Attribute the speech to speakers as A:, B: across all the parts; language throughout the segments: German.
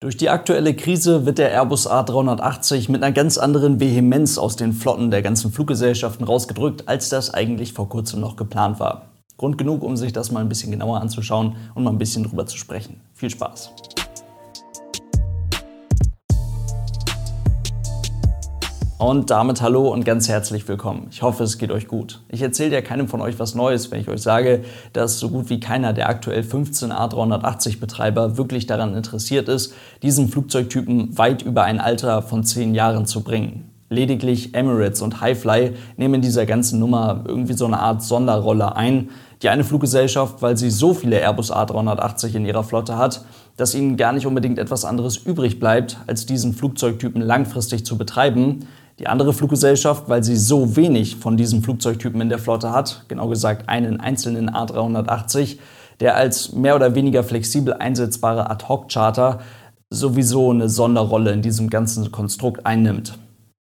A: Durch die aktuelle Krise wird der Airbus A380 mit einer ganz anderen Vehemenz aus den Flotten der ganzen Fluggesellschaften rausgedrückt, als das eigentlich vor kurzem noch geplant war. Grund genug, um sich das mal ein bisschen genauer anzuschauen und mal ein bisschen drüber zu sprechen. Viel Spaß! Und damit hallo und ganz herzlich willkommen. Ich hoffe, es geht euch gut. Ich erzähle ja keinem von euch was Neues, wenn ich euch sage, dass so gut wie keiner der aktuell 15 A380 Betreiber wirklich daran interessiert ist, diesen Flugzeugtypen weit über ein Alter von 10 Jahren zu bringen. Lediglich Emirates und Highfly nehmen in dieser ganzen Nummer irgendwie so eine Art Sonderrolle ein. Die eine Fluggesellschaft, weil sie so viele Airbus A380 in ihrer Flotte hat, dass ihnen gar nicht unbedingt etwas anderes übrig bleibt, als diesen Flugzeugtypen langfristig zu betreiben. Die andere Fluggesellschaft, weil sie so wenig von diesen Flugzeugtypen in der Flotte hat, genau gesagt einen einzelnen A380, der als mehr oder weniger flexibel einsetzbare Ad-Hoc-Charter sowieso eine Sonderrolle in diesem ganzen Konstrukt einnimmt.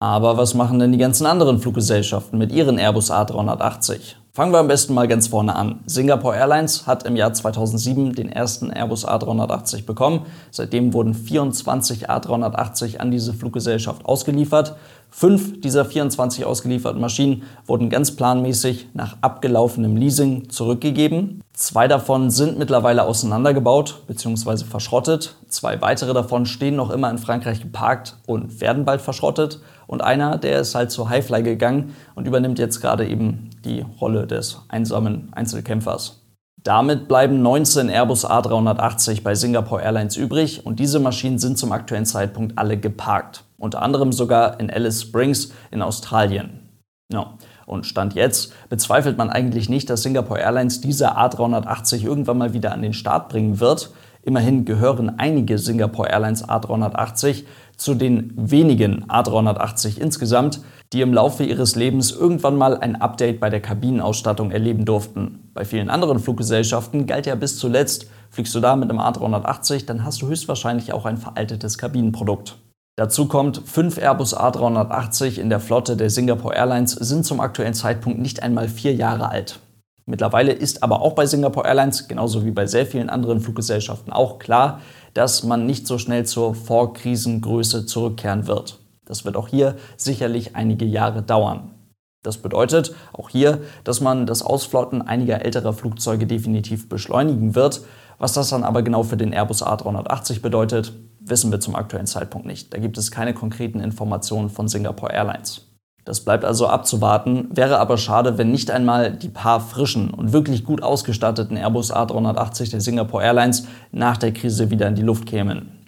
A: Aber was machen denn die ganzen anderen Fluggesellschaften mit ihren Airbus A380? Fangen wir am besten mal ganz vorne an. Singapore Airlines hat im Jahr 2007 den ersten Airbus A380 bekommen. Seitdem wurden 24 A380 an diese Fluggesellschaft ausgeliefert. Fünf dieser 24 ausgelieferten Maschinen wurden ganz planmäßig nach abgelaufenem Leasing zurückgegeben. Zwei davon sind mittlerweile auseinandergebaut bzw. verschrottet. Zwei weitere davon stehen noch immer in Frankreich geparkt und werden bald verschrottet. Und einer, der ist halt zu Highfly gegangen und übernimmt jetzt gerade eben die Rolle des einsamen Einzelkämpfers. Damit bleiben 19 Airbus A380 bei Singapore Airlines übrig und diese Maschinen sind zum aktuellen Zeitpunkt alle geparkt. Unter anderem sogar in Alice Springs in Australien. Ja. Und Stand jetzt bezweifelt man eigentlich nicht, dass Singapore Airlines diese A380 irgendwann mal wieder an den Start bringen wird. Immerhin gehören einige Singapore Airlines A380 zu den wenigen A380 insgesamt, die im Laufe ihres Lebens irgendwann mal ein Update bei der Kabinenausstattung erleben durften. Bei vielen anderen Fluggesellschaften galt ja bis zuletzt, fliegst du da mit einem A380, dann hast du höchstwahrscheinlich auch ein veraltetes Kabinenprodukt. Dazu kommt, fünf Airbus A380 in der Flotte der Singapore Airlines sind zum aktuellen Zeitpunkt nicht einmal vier Jahre alt. Mittlerweile ist aber auch bei Singapore Airlines, genauso wie bei sehr vielen anderen Fluggesellschaften auch klar, dass man nicht so schnell zur Vorkrisengröße zurückkehren wird. Das wird auch hier sicherlich einige Jahre dauern. Das bedeutet auch hier, dass man das Ausflotten einiger älterer Flugzeuge definitiv beschleunigen wird. Was das dann aber genau für den Airbus A380 bedeutet, wissen wir zum aktuellen Zeitpunkt nicht. Da gibt es keine konkreten Informationen von Singapore Airlines. Das bleibt also abzuwarten, wäre aber schade, wenn nicht einmal die paar frischen und wirklich gut ausgestatteten Airbus A380 der Singapore Airlines nach der Krise wieder in die Luft kämen.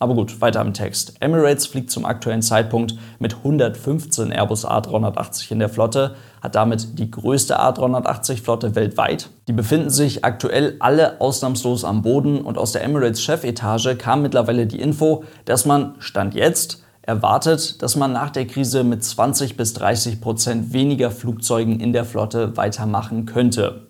A: Aber gut, weiter im Text. Emirates fliegt zum aktuellen Zeitpunkt mit 115 Airbus A380 in der Flotte, hat damit die größte A380-Flotte weltweit. Die befinden sich aktuell alle ausnahmslos am Boden und aus der Emirates-Chefetage kam mittlerweile die Info, dass man, Stand jetzt, erwartet, dass man nach der Krise mit 20 bis 30 Prozent weniger Flugzeugen in der Flotte weitermachen könnte.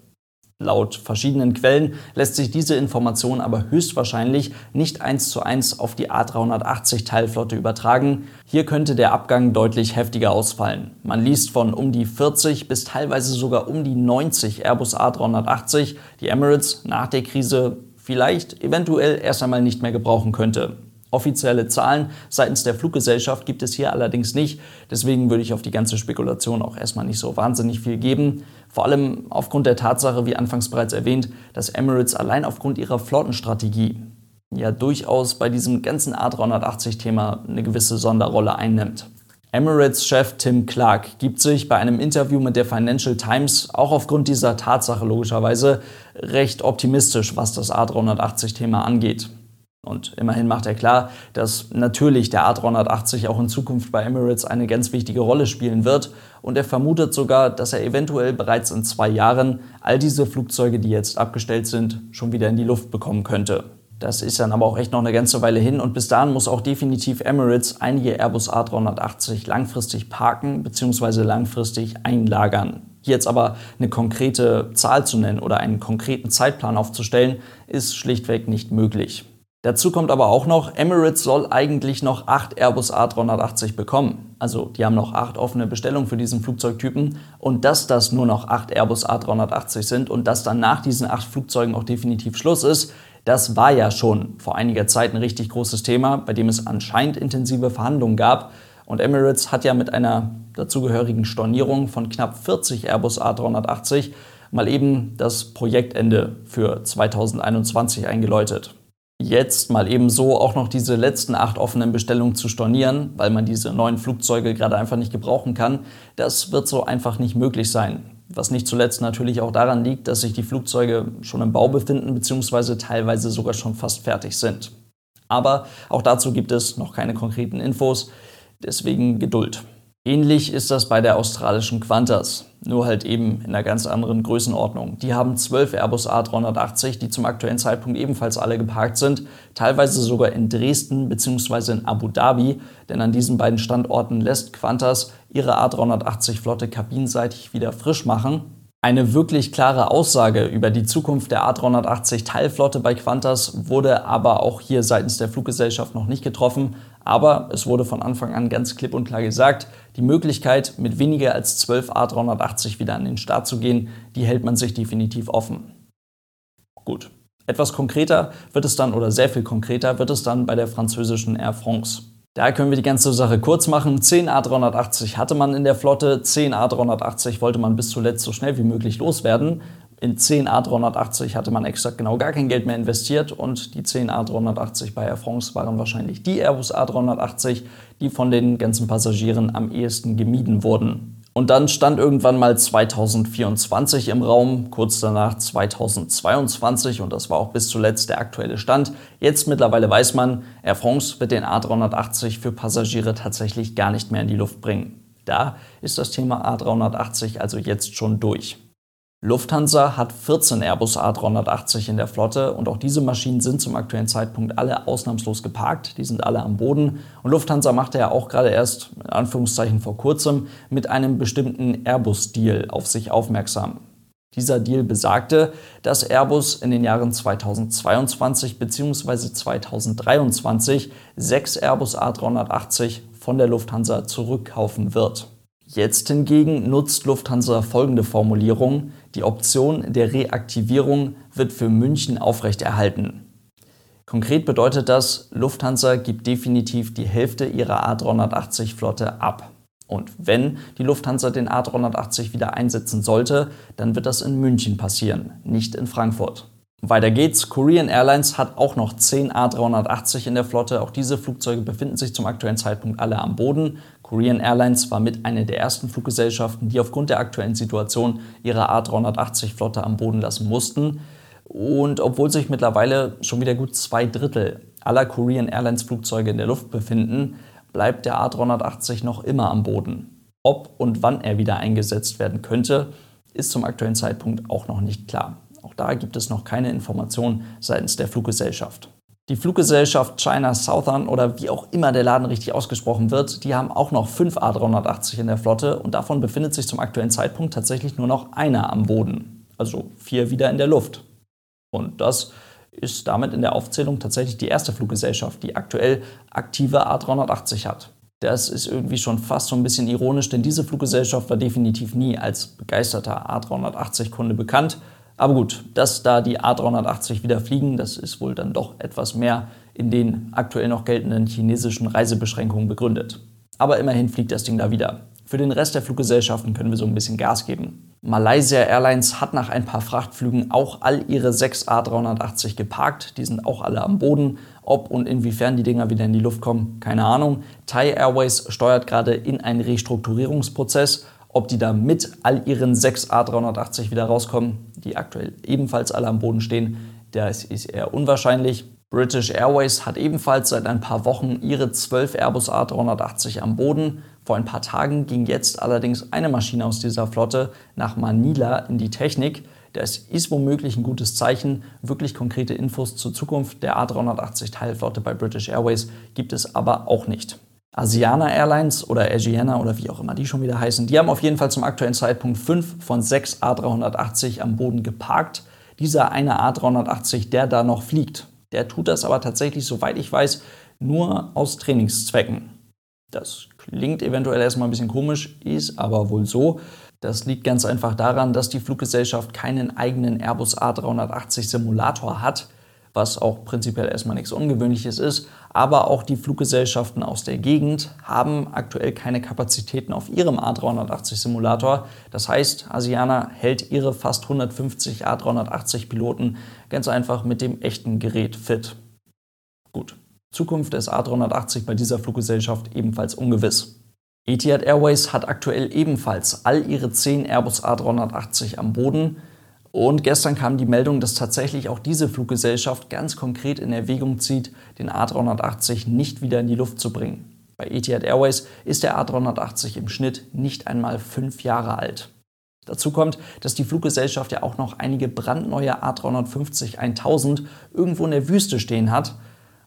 A: Laut verschiedenen Quellen lässt sich diese Information aber höchstwahrscheinlich nicht eins zu eins auf die A380 Teilflotte übertragen. Hier könnte der Abgang deutlich heftiger ausfallen. Man liest von um die 40 bis teilweise sogar um die 90 Airbus A380, die Emirates nach der Krise vielleicht eventuell erst einmal nicht mehr gebrauchen könnte. Offizielle Zahlen seitens der Fluggesellschaft gibt es hier allerdings nicht. Deswegen würde ich auf die ganze Spekulation auch erstmal nicht so wahnsinnig viel geben. Vor allem aufgrund der Tatsache, wie anfangs bereits erwähnt, dass Emirates allein aufgrund ihrer Flottenstrategie ja durchaus bei diesem ganzen A380-Thema eine gewisse Sonderrolle einnimmt. Emirates-Chef Tim Clark gibt sich bei einem Interview mit der Financial Times auch aufgrund dieser Tatsache logischerweise recht optimistisch, was das A380-Thema angeht. Und immerhin macht er klar, dass natürlich der A380 auch in Zukunft bei Emirates eine ganz wichtige Rolle spielen wird. Und er vermutet sogar, dass er eventuell bereits in zwei Jahren all diese Flugzeuge, die jetzt abgestellt sind, schon wieder in die Luft bekommen könnte. Das ist dann aber auch echt noch eine ganze Weile hin und bis dahin muss auch definitiv Emirates einige Airbus A380 langfristig parken bzw. langfristig einlagern. Hier jetzt aber eine konkrete Zahl zu nennen oder einen konkreten Zeitplan aufzustellen, ist schlichtweg nicht möglich. Dazu kommt aber auch noch, Emirates soll eigentlich noch acht Airbus A380 bekommen. Also die haben noch acht offene Bestellungen für diesen Flugzeugtypen. Und dass das nur noch acht Airbus A380 sind und dass dann nach diesen acht Flugzeugen auch definitiv Schluss ist, Das war ja schon vor einiger Zeit ein richtig großes Thema, bei dem es anscheinend intensive Verhandlungen gab. Und Emirates hat ja mit einer dazugehörigen Stornierung von knapp 40 Airbus A380 mal eben das Projektende für 2021 eingeläutet. Jetzt mal eben so auch noch diese letzten acht offenen Bestellungen zu stornieren, weil man diese neuen Flugzeuge gerade einfach nicht gebrauchen kann, das wird so einfach nicht möglich sein. Was nicht zuletzt natürlich auch daran liegt, dass sich die Flugzeuge schon im Bau befinden bzw. teilweise sogar schon fast fertig sind. Aber auch dazu gibt es noch keine konkreten Infos, deswegen Geduld. Ähnlich ist das bei der australischen Qantas, nur halt eben in einer ganz anderen Größenordnung. Die haben zwölf Airbus A380, die zum aktuellen Zeitpunkt ebenfalls alle geparkt sind, teilweise sogar in Dresden bzw. in Abu Dhabi, denn an diesen beiden Standorten lässt Qantas ihre A380-Flotte kabinenseitig wieder frisch machen eine wirklich klare Aussage über die Zukunft der A380 Teilflotte bei Qantas wurde aber auch hier seitens der Fluggesellschaft noch nicht getroffen. Aber es wurde von Anfang an ganz klipp und klar gesagt, die Möglichkeit, mit weniger als 12 A380 wieder an den Start zu gehen, die hält man sich definitiv offen. Gut. Etwas konkreter wird es dann, oder sehr viel konkreter wird es dann bei der französischen Air France. Da können wir die ganze Sache kurz machen. 10 A380 hatte man in der Flotte, 10 A380 wollte man bis zuletzt so schnell wie möglich loswerden. In 10 A380 hatte man exakt genau gar kein Geld mehr investiert und die 10 A380 bei Air France waren wahrscheinlich die Airbus A380, die von den ganzen Passagieren am ehesten gemieden wurden. Und dann stand irgendwann mal 2024 im Raum, kurz danach 2022 und das war auch bis zuletzt der aktuelle Stand. Jetzt mittlerweile weiß man, Air France wird den A380 für Passagiere tatsächlich gar nicht mehr in die Luft bringen. Da ist das Thema A380 also jetzt schon durch. Lufthansa hat 14 Airbus A380 in der Flotte und auch diese Maschinen sind zum aktuellen Zeitpunkt alle ausnahmslos geparkt. Die sind alle am Boden. Und Lufthansa machte ja auch gerade erst, in Anführungszeichen vor kurzem, mit einem bestimmten Airbus-Deal auf sich aufmerksam. Dieser Deal besagte, dass Airbus in den Jahren 2022 bzw. 2023 sechs Airbus A380 von der Lufthansa zurückkaufen wird. Jetzt hingegen nutzt Lufthansa folgende Formulierung. Die Option der Reaktivierung wird für München aufrechterhalten. Konkret bedeutet das, Lufthansa gibt definitiv die Hälfte ihrer A380-Flotte ab. Und wenn die Lufthansa den A380 wieder einsetzen sollte, dann wird das in München passieren, nicht in Frankfurt. Weiter geht's. Korean Airlines hat auch noch 10 A380 in der Flotte. Auch diese Flugzeuge befinden sich zum aktuellen Zeitpunkt alle am Boden. Korean Airlines war mit einer der ersten Fluggesellschaften, die aufgrund der aktuellen Situation ihre A380-Flotte am Boden lassen mussten. Und obwohl sich mittlerweile schon wieder gut zwei Drittel aller Korean Airlines Flugzeuge in der Luft befinden, bleibt der A380 noch immer am Boden. Ob und wann er wieder eingesetzt werden könnte, ist zum aktuellen Zeitpunkt auch noch nicht klar. Auch da gibt es noch keine Informationen seitens der Fluggesellschaft. Die Fluggesellschaft China Southern oder wie auch immer der Laden richtig ausgesprochen wird, die haben auch noch fünf A380 in der Flotte und davon befindet sich zum aktuellen Zeitpunkt tatsächlich nur noch einer am Boden. Also vier wieder in der Luft. Und das ist damit in der Aufzählung tatsächlich die erste Fluggesellschaft, die aktuell aktive A380 hat. Das ist irgendwie schon fast so ein bisschen ironisch, denn diese Fluggesellschaft war definitiv nie als begeisterter A380-Kunde bekannt aber gut, dass da die A380 wieder fliegen, das ist wohl dann doch etwas mehr in den aktuell noch geltenden chinesischen Reisebeschränkungen begründet. Aber immerhin fliegt das Ding da wieder. Für den Rest der Fluggesellschaften können wir so ein bisschen Gas geben. Malaysia Airlines hat nach ein paar Frachtflügen auch all ihre sechs A380 geparkt. Die sind auch alle am Boden. Ob und inwiefern die Dinger wieder in die Luft kommen, keine Ahnung. Thai Airways steuert gerade in einen Restrukturierungsprozess ob die da mit all ihren sechs A380 wieder rauskommen, die aktuell ebenfalls alle am Boden stehen, das ist eher unwahrscheinlich. British Airways hat ebenfalls seit ein paar Wochen ihre 12 Airbus A380 am Boden. Vor ein paar Tagen ging jetzt allerdings eine Maschine aus dieser Flotte nach Manila in die Technik. Das ist womöglich ein gutes Zeichen. Wirklich konkrete Infos zur Zukunft der A380 Teilflotte bei British Airways gibt es aber auch nicht. Asiana Airlines oder Asiana oder wie auch immer die schon wieder heißen, die haben auf jeden Fall zum aktuellen Zeitpunkt fünf von sechs A380 am Boden geparkt. Dieser eine A380, der da noch fliegt, der tut das aber tatsächlich, soweit ich weiß, nur aus Trainingszwecken. Das klingt eventuell erstmal ein bisschen komisch, ist aber wohl so. Das liegt ganz einfach daran, dass die Fluggesellschaft keinen eigenen Airbus A380 Simulator hat was auch prinzipiell erstmal nichts Ungewöhnliches ist. Aber auch die Fluggesellschaften aus der Gegend haben aktuell keine Kapazitäten auf ihrem A380-Simulator. Das heißt, Asiana hält ihre fast 150 A380-Piloten ganz einfach mit dem echten Gerät fit. Gut, Zukunft des A380 bei dieser Fluggesellschaft ebenfalls ungewiss. Etihad Airways hat aktuell ebenfalls all ihre 10 Airbus A380 am Boden. Und gestern kam die Meldung, dass tatsächlich auch diese Fluggesellschaft ganz konkret in Erwägung zieht, den A380 nicht wieder in die Luft zu bringen. Bei Etihad Airways ist der A380 im Schnitt nicht einmal fünf Jahre alt. Dazu kommt, dass die Fluggesellschaft ja auch noch einige brandneue A350 1000 irgendwo in der Wüste stehen hat.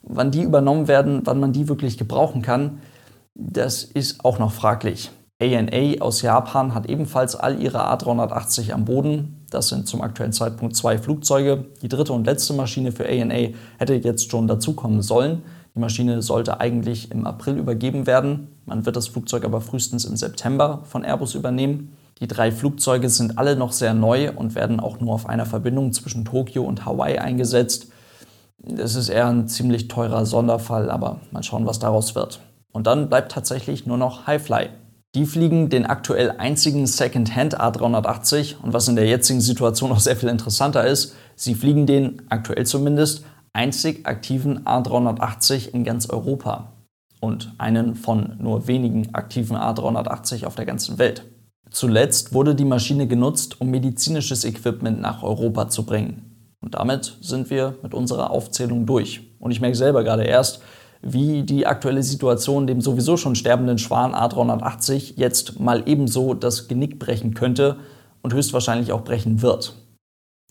A: Wann die übernommen werden, wann man die wirklich gebrauchen kann, das ist auch noch fraglich. ANA aus Japan hat ebenfalls all ihre A380 am Boden. Das sind zum aktuellen Zeitpunkt zwei Flugzeuge. Die dritte und letzte Maschine für ANA hätte jetzt schon dazukommen sollen. Die Maschine sollte eigentlich im April übergeben werden. Man wird das Flugzeug aber frühestens im September von Airbus übernehmen. Die drei Flugzeuge sind alle noch sehr neu und werden auch nur auf einer Verbindung zwischen Tokio und Hawaii eingesetzt. Das ist eher ein ziemlich teurer Sonderfall, aber mal schauen, was daraus wird. Und dann bleibt tatsächlich nur noch Highfly. Die fliegen den aktuell einzigen Second-Hand A380 und was in der jetzigen Situation noch sehr viel interessanter ist, sie fliegen den, aktuell zumindest, einzig aktiven A380 in ganz Europa und einen von nur wenigen aktiven A380 auf der ganzen Welt. Zuletzt wurde die Maschine genutzt, um medizinisches Equipment nach Europa zu bringen. Und damit sind wir mit unserer Aufzählung durch. Und ich merke selber gerade erst, wie die aktuelle Situation dem sowieso schon sterbenden Schwan A380 jetzt mal ebenso das Genick brechen könnte und höchstwahrscheinlich auch brechen wird.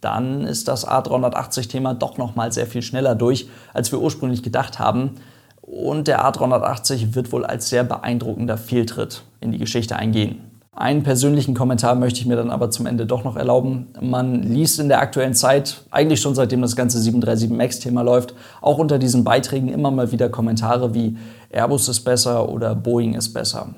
A: Dann ist das A380-Thema doch noch mal sehr viel schneller durch, als wir ursprünglich gedacht haben. Und der A380 wird wohl als sehr beeindruckender Fehltritt in die Geschichte eingehen. Einen persönlichen Kommentar möchte ich mir dann aber zum Ende doch noch erlauben. Man liest in der aktuellen Zeit, eigentlich schon seitdem das ganze 737 MAX-Thema läuft, auch unter diesen Beiträgen immer mal wieder Kommentare wie Airbus ist besser oder Boeing ist besser.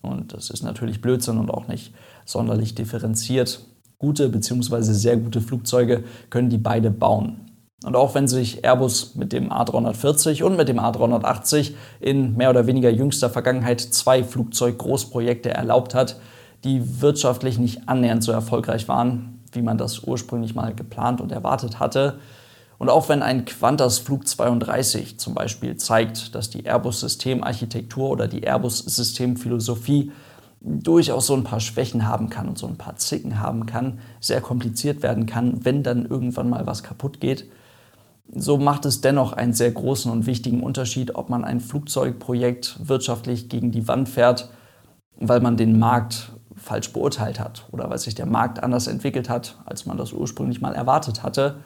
A: Und das ist natürlich Blödsinn und auch nicht sonderlich differenziert. Gute bzw. sehr gute Flugzeuge können die beide bauen. Und auch wenn sich Airbus mit dem A340 und mit dem A380 in mehr oder weniger jüngster Vergangenheit zwei Flugzeuggroßprojekte erlaubt hat, die wirtschaftlich nicht annähernd so erfolgreich waren, wie man das ursprünglich mal geplant und erwartet hatte. Und auch wenn ein Qantas Flug 32 zum Beispiel zeigt, dass die Airbus-Systemarchitektur oder die Airbus-Systemphilosophie durchaus so ein paar Schwächen haben kann und so ein paar Zicken haben kann, sehr kompliziert werden kann, wenn dann irgendwann mal was kaputt geht, so macht es dennoch einen sehr großen und wichtigen Unterschied, ob man ein Flugzeugprojekt wirtschaftlich gegen die Wand fährt, weil man den Markt falsch beurteilt hat oder weil sich der Markt anders entwickelt hat, als man das ursprünglich mal erwartet hatte,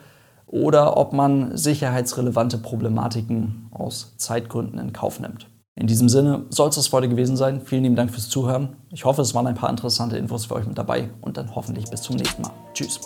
A: oder ob man sicherheitsrelevante Problematiken aus Zeitgründen in Kauf nimmt. In diesem Sinne soll es das heute gewesen sein. Vielen lieben Dank fürs Zuhören. Ich hoffe, es waren ein paar interessante Infos für euch mit dabei und dann hoffentlich bis zum nächsten Mal. Tschüss.